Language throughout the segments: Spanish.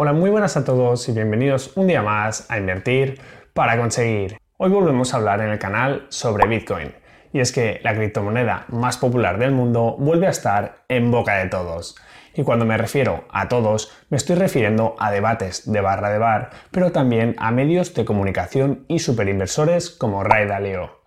Hola, muy buenas a todos y bienvenidos un día más a Invertir para conseguir. Hoy volvemos a hablar en el canal sobre Bitcoin. Y es que la criptomoneda más popular del mundo vuelve a estar en boca de todos. Y cuando me refiero a todos, me estoy refiriendo a debates de barra de bar, pero también a medios de comunicación y superinversores como Ray Dalio.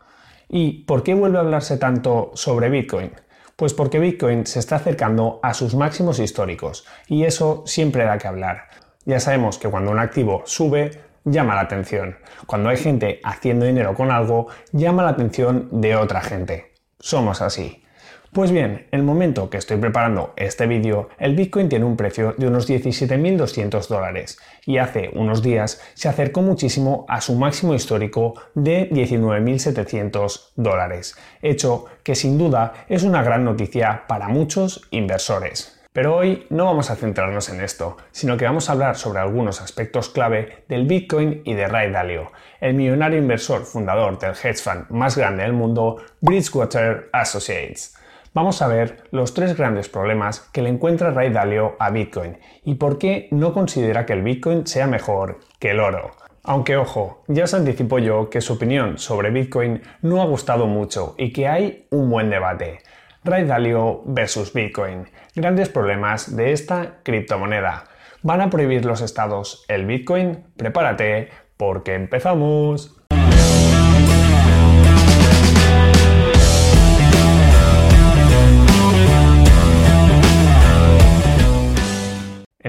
¿Y por qué vuelve a hablarse tanto sobre Bitcoin? Pues porque Bitcoin se está acercando a sus máximos históricos y eso siempre da que hablar. Ya sabemos que cuando un activo sube, llama la atención. Cuando hay gente haciendo dinero con algo, llama la atención de otra gente. Somos así. Pues bien, en el momento que estoy preparando este vídeo, el Bitcoin tiene un precio de unos 17.200 dólares y hace unos días se acercó muchísimo a su máximo histórico de 19.700 dólares, hecho que sin duda es una gran noticia para muchos inversores. Pero hoy no vamos a centrarnos en esto, sino que vamos a hablar sobre algunos aspectos clave del Bitcoin y de Ray Dalio, el millonario inversor fundador del hedge fund más grande del mundo, Bridgewater Associates. Vamos a ver los tres grandes problemas que le encuentra Ray Dalio a Bitcoin y por qué no considera que el Bitcoin sea mejor que el oro. Aunque ojo, ya os anticipo yo que su opinión sobre Bitcoin no ha gustado mucho y que hay un buen debate. Ray Dalio versus Bitcoin. Grandes problemas de esta criptomoneda. ¿Van a prohibir los estados el Bitcoin? Prepárate porque empezamos.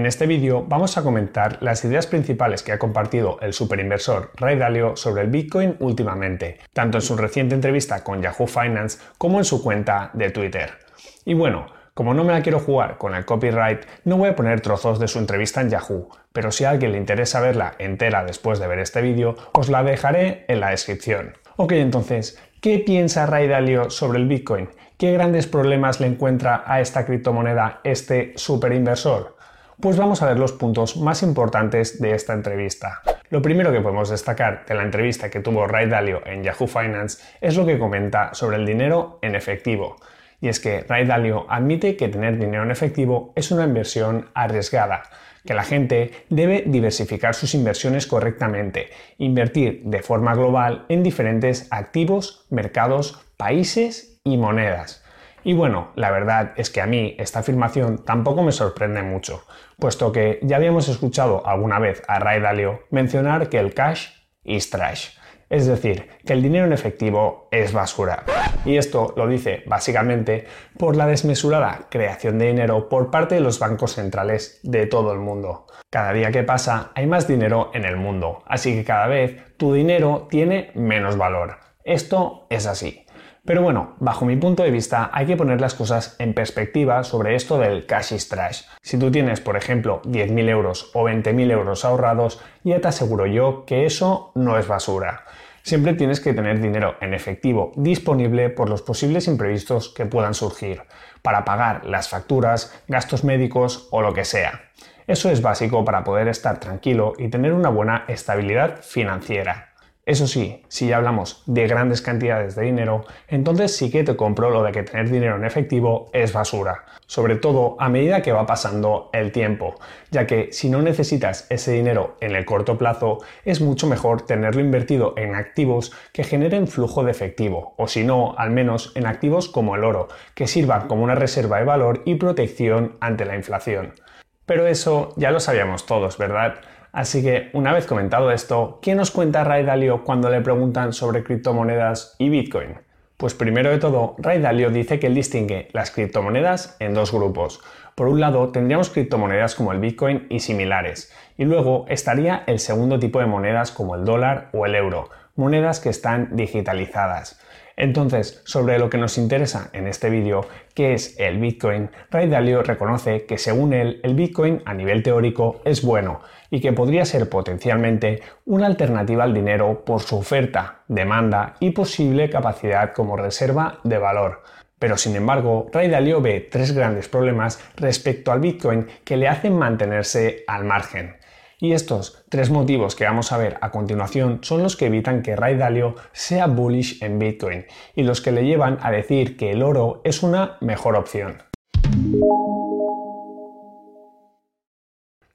En este vídeo vamos a comentar las ideas principales que ha compartido el superinversor Ray Dalio sobre el Bitcoin últimamente, tanto en su reciente entrevista con Yahoo Finance como en su cuenta de Twitter. Y bueno, como no me la quiero jugar con el copyright, no voy a poner trozos de su entrevista en Yahoo, pero si a alguien le interesa verla entera después de ver este vídeo, os la dejaré en la descripción. Ok, entonces, ¿qué piensa Ray Dalio sobre el Bitcoin? ¿Qué grandes problemas le encuentra a esta criptomoneda este superinversor? Pues vamos a ver los puntos más importantes de esta entrevista. Lo primero que podemos destacar de la entrevista que tuvo Ray Dalio en Yahoo Finance es lo que comenta sobre el dinero en efectivo. Y es que Ray Dalio admite que tener dinero en efectivo es una inversión arriesgada, que la gente debe diversificar sus inversiones correctamente, invertir de forma global en diferentes activos, mercados, países y monedas. Y bueno, la verdad es que a mí esta afirmación tampoco me sorprende mucho, puesto que ya habíamos escuchado alguna vez a Ray Dalio mencionar que el cash is trash, es decir, que el dinero en efectivo es basura. Y esto lo dice básicamente por la desmesurada creación de dinero por parte de los bancos centrales de todo el mundo. Cada día que pasa hay más dinero en el mundo, así que cada vez tu dinero tiene menos valor. Esto es así. Pero bueno, bajo mi punto de vista hay que poner las cosas en perspectiva sobre esto del cash is trash. Si tú tienes, por ejemplo, 10.000 euros o 20.000 euros ahorrados, ya te aseguro yo que eso no es basura. Siempre tienes que tener dinero en efectivo disponible por los posibles imprevistos que puedan surgir, para pagar las facturas, gastos médicos o lo que sea. Eso es básico para poder estar tranquilo y tener una buena estabilidad financiera. Eso sí, si ya hablamos de grandes cantidades de dinero, entonces sí que te compro lo de que tener dinero en efectivo es basura, sobre todo a medida que va pasando el tiempo, ya que si no necesitas ese dinero en el corto plazo, es mucho mejor tenerlo invertido en activos que generen flujo de efectivo, o si no, al menos en activos como el oro, que sirvan como una reserva de valor y protección ante la inflación. Pero eso ya lo sabíamos todos, ¿verdad? Así que, una vez comentado esto, ¿qué nos cuenta Ray Dalio cuando le preguntan sobre criptomonedas y Bitcoin? Pues primero de todo, Ray Dalio dice que él distingue las criptomonedas en dos grupos. Por un lado, tendríamos criptomonedas como el Bitcoin y similares, y luego estaría el segundo tipo de monedas como el dólar o el euro, monedas que están digitalizadas. Entonces, sobre lo que nos interesa en este vídeo, que es el Bitcoin, Ray Dalio reconoce que según él el Bitcoin a nivel teórico es bueno y que podría ser potencialmente una alternativa al dinero por su oferta, demanda y posible capacidad como reserva de valor. Pero sin embargo, Ray Dalio ve tres grandes problemas respecto al Bitcoin que le hacen mantenerse al margen. Y estos tres motivos que vamos a ver a continuación son los que evitan que Ray Dalio sea bullish en Bitcoin y los que le llevan a decir que el oro es una mejor opción.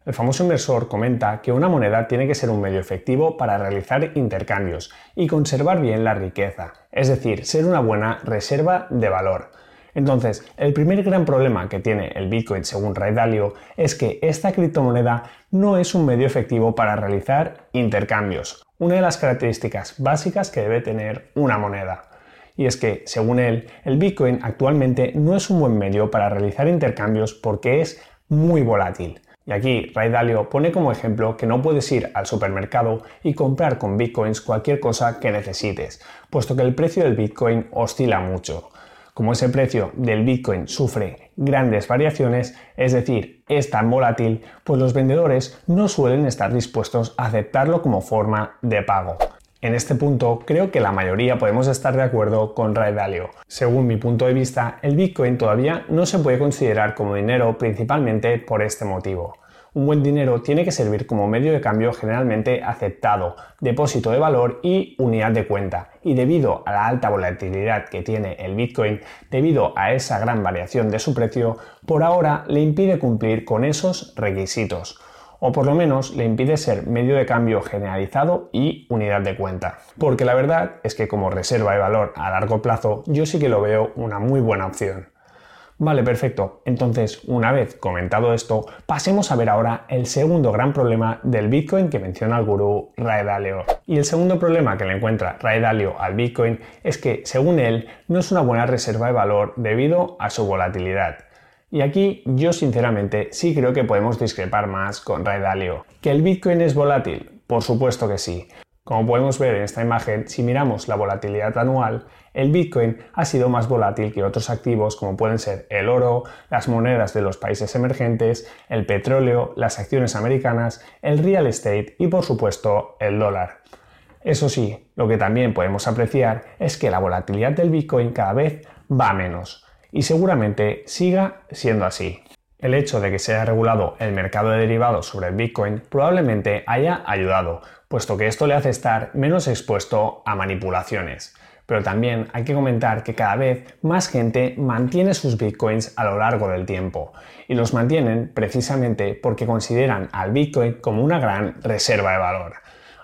El famoso inversor comenta que una moneda tiene que ser un medio efectivo para realizar intercambios y conservar bien la riqueza, es decir, ser una buena reserva de valor. Entonces, el primer gran problema que tiene el Bitcoin según Ray Dalio es que esta criptomoneda no es un medio efectivo para realizar intercambios, una de las características básicas que debe tener una moneda. Y es que, según él, el Bitcoin actualmente no es un buen medio para realizar intercambios porque es muy volátil. Y aquí Ray Dalio pone como ejemplo que no puedes ir al supermercado y comprar con bitcoins cualquier cosa que necesites, puesto que el precio del bitcoin oscila mucho. Como ese precio del Bitcoin sufre grandes variaciones, es decir, es tan volátil, pues los vendedores no suelen estar dispuestos a aceptarlo como forma de pago. En este punto creo que la mayoría podemos estar de acuerdo con Ray Dalio. Según mi punto de vista, el Bitcoin todavía no se puede considerar como dinero principalmente por este motivo un buen dinero tiene que servir como medio de cambio generalmente aceptado, depósito de valor y unidad de cuenta. Y debido a la alta volatilidad que tiene el Bitcoin, debido a esa gran variación de su precio, por ahora le impide cumplir con esos requisitos o por lo menos le impide ser medio de cambio generalizado y unidad de cuenta. Porque la verdad es que como reserva de valor a largo plazo yo sí que lo veo una muy buena opción. Vale, perfecto. Entonces, una vez comentado esto, pasemos a ver ahora el segundo gran problema del Bitcoin que menciona el gurú Ray Dalio. Y el segundo problema que le encuentra Ray Dalio al Bitcoin es que, según él, no es una buena reserva de valor debido a su volatilidad. Y aquí yo sinceramente sí creo que podemos discrepar más con Ray Dalio. ¿Que el Bitcoin es volátil? Por supuesto que sí. Como podemos ver en esta imagen, si miramos la volatilidad anual, el Bitcoin ha sido más volátil que otros activos como pueden ser el oro, las monedas de los países emergentes, el petróleo, las acciones americanas, el real estate y por supuesto el dólar. Eso sí, lo que también podemos apreciar es que la volatilidad del Bitcoin cada vez va menos y seguramente siga siendo así. El hecho de que se haya regulado el mercado de derivados sobre el Bitcoin probablemente haya ayudado, puesto que esto le hace estar menos expuesto a manipulaciones. Pero también hay que comentar que cada vez más gente mantiene sus bitcoins a lo largo del tiempo y los mantienen precisamente porque consideran al bitcoin como una gran reserva de valor.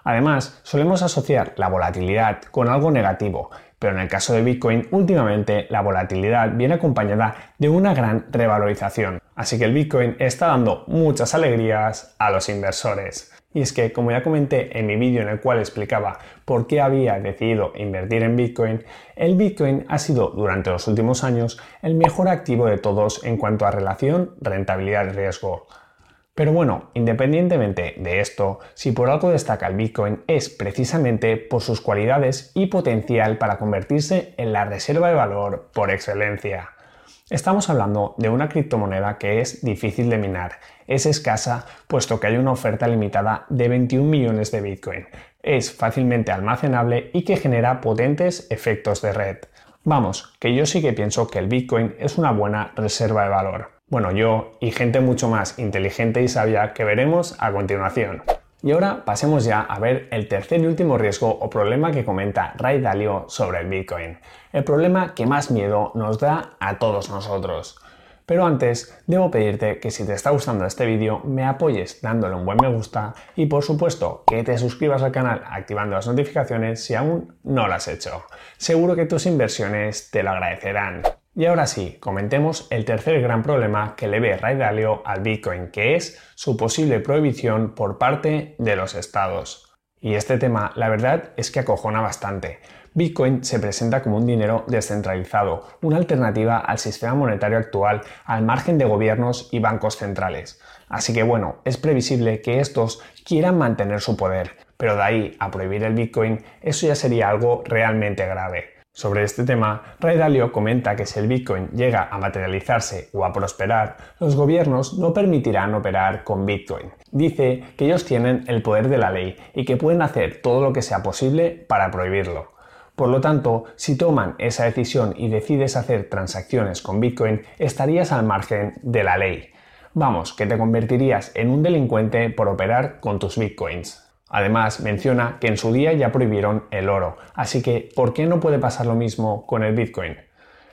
Además, solemos asociar la volatilidad con algo negativo, pero en el caso de Bitcoin, últimamente la volatilidad viene acompañada de una gran revalorización. Así que el Bitcoin está dando muchas alegrías a los inversores. Y es que, como ya comenté en mi vídeo en el cual explicaba por qué había decidido invertir en Bitcoin, el Bitcoin ha sido durante los últimos años el mejor activo de todos en cuanto a relación rentabilidad-riesgo. Pero bueno, independientemente de esto, si por algo destaca el Bitcoin es precisamente por sus cualidades y potencial para convertirse en la reserva de valor por excelencia. Estamos hablando de una criptomoneda que es difícil de minar, es escasa puesto que hay una oferta limitada de 21 millones de Bitcoin, es fácilmente almacenable y que genera potentes efectos de red. Vamos, que yo sí que pienso que el Bitcoin es una buena reserva de valor. Bueno, yo y gente mucho más inteligente y sabia que veremos a continuación. Y ahora pasemos ya a ver el tercer y último riesgo o problema que comenta Ray Dalio sobre el Bitcoin. El problema que más miedo nos da a todos nosotros. Pero antes, debo pedirte que si te está gustando este vídeo, me apoyes dándole un buen me gusta y por supuesto que te suscribas al canal activando las notificaciones si aún no lo has hecho. Seguro que tus inversiones te lo agradecerán. Y ahora sí, comentemos el tercer gran problema que le ve Ray Dalio al Bitcoin, que es su posible prohibición por parte de los estados. Y este tema, la verdad, es que acojona bastante. Bitcoin se presenta como un dinero descentralizado, una alternativa al sistema monetario actual al margen de gobiernos y bancos centrales. Así que bueno, es previsible que estos quieran mantener su poder, pero de ahí a prohibir el Bitcoin, eso ya sería algo realmente grave. Sobre este tema, Ray Dalio comenta que si el Bitcoin llega a materializarse o a prosperar, los gobiernos no permitirán operar con Bitcoin. Dice que ellos tienen el poder de la ley y que pueden hacer todo lo que sea posible para prohibirlo. Por lo tanto, si toman esa decisión y decides hacer transacciones con Bitcoin, estarías al margen de la ley. Vamos, que te convertirías en un delincuente por operar con tus Bitcoins. Además, menciona que en su día ya prohibieron el oro, así que ¿por qué no puede pasar lo mismo con el Bitcoin?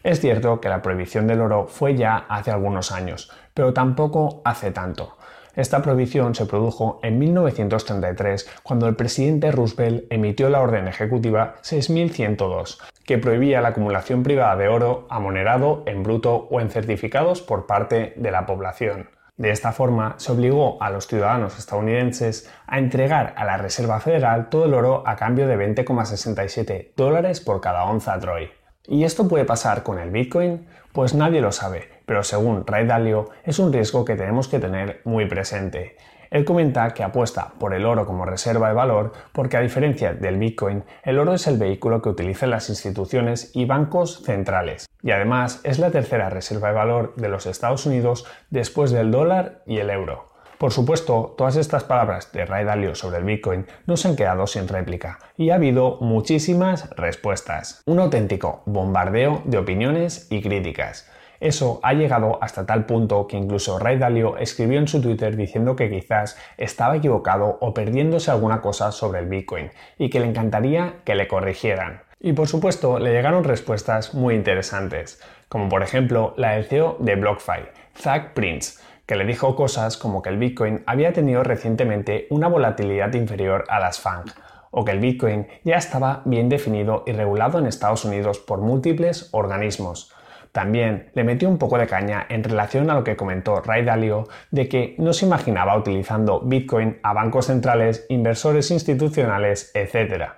Es cierto que la prohibición del oro fue ya hace algunos años, pero tampoco hace tanto. Esta prohibición se produjo en 1933, cuando el presidente Roosevelt emitió la orden ejecutiva 6102, que prohibía la acumulación privada de oro amonerado en bruto o en certificados por parte de la población. De esta forma, se obligó a los ciudadanos estadounidenses a entregar a la Reserva Federal todo el oro a cambio de 20,67 dólares por cada onza Troy. ¿Y esto puede pasar con el Bitcoin? Pues nadie lo sabe, pero según Ray Dalio es un riesgo que tenemos que tener muy presente. Él comenta que apuesta por el oro como reserva de valor porque a diferencia del Bitcoin, el oro es el vehículo que utilizan las instituciones y bancos centrales. Y además es la tercera reserva de valor de los Estados Unidos después del dólar y el euro. Por supuesto, todas estas palabras de Ray Dalio sobre el Bitcoin no se han quedado sin réplica y ha habido muchísimas respuestas. Un auténtico bombardeo de opiniones y críticas. Eso ha llegado hasta tal punto que incluso Ray Dalio escribió en su Twitter diciendo que quizás estaba equivocado o perdiéndose alguna cosa sobre el Bitcoin y que le encantaría que le corrigieran. Y por supuesto le llegaron respuestas muy interesantes, como por ejemplo la del CEO de BlockFi, Zach Prince, que le dijo cosas como que el Bitcoin había tenido recientemente una volatilidad inferior a las FANG, o que el Bitcoin ya estaba bien definido y regulado en Estados Unidos por múltiples organismos, también le metió un poco de caña en relación a lo que comentó Ray Dalio de que no se imaginaba utilizando Bitcoin a bancos centrales, inversores institucionales, etc.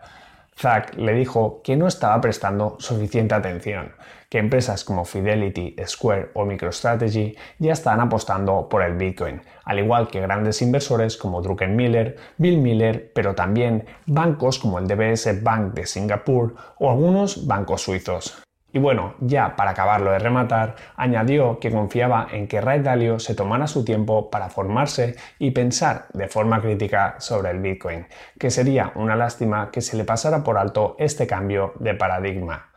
Zack le dijo que no estaba prestando suficiente atención, que empresas como Fidelity, Square o MicroStrategy ya están apostando por el Bitcoin, al igual que grandes inversores como Druckenmiller, Bill Miller, pero también bancos como el DBS Bank de Singapur o algunos bancos suizos. Y bueno, ya para acabarlo de rematar, añadió que confiaba en que Ray Dalio se tomara su tiempo para formarse y pensar de forma crítica sobre el Bitcoin, que sería una lástima que se le pasara por alto este cambio de paradigma.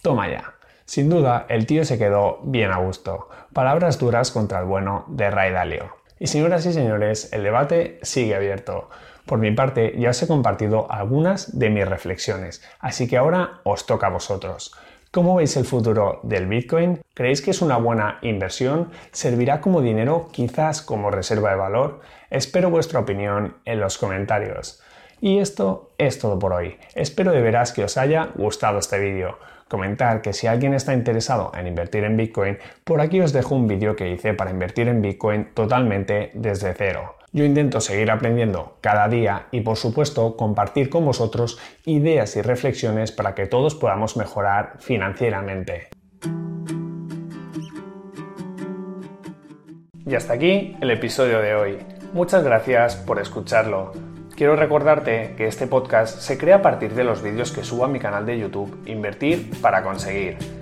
Toma ya. Sin duda, el tío se quedó bien a gusto. Palabras duras contra el bueno de Ray Dalio. Y señoras y señores, el debate sigue abierto. Por mi parte, ya os he compartido algunas de mis reflexiones, así que ahora os toca a vosotros. ¿Cómo veis el futuro del Bitcoin? ¿Creéis que es una buena inversión? ¿Servirá como dinero, quizás como reserva de valor? Espero vuestra opinión en los comentarios. Y esto es todo por hoy. Espero de veras que os haya gustado este vídeo. Comentar que si alguien está interesado en invertir en Bitcoin, por aquí os dejo un vídeo que hice para invertir en Bitcoin totalmente desde cero. Yo intento seguir aprendiendo cada día y por supuesto compartir con vosotros ideas y reflexiones para que todos podamos mejorar financieramente. Y hasta aquí el episodio de hoy. Muchas gracias por escucharlo. Quiero recordarte que este podcast se crea a partir de los vídeos que subo a mi canal de YouTube Invertir para conseguir.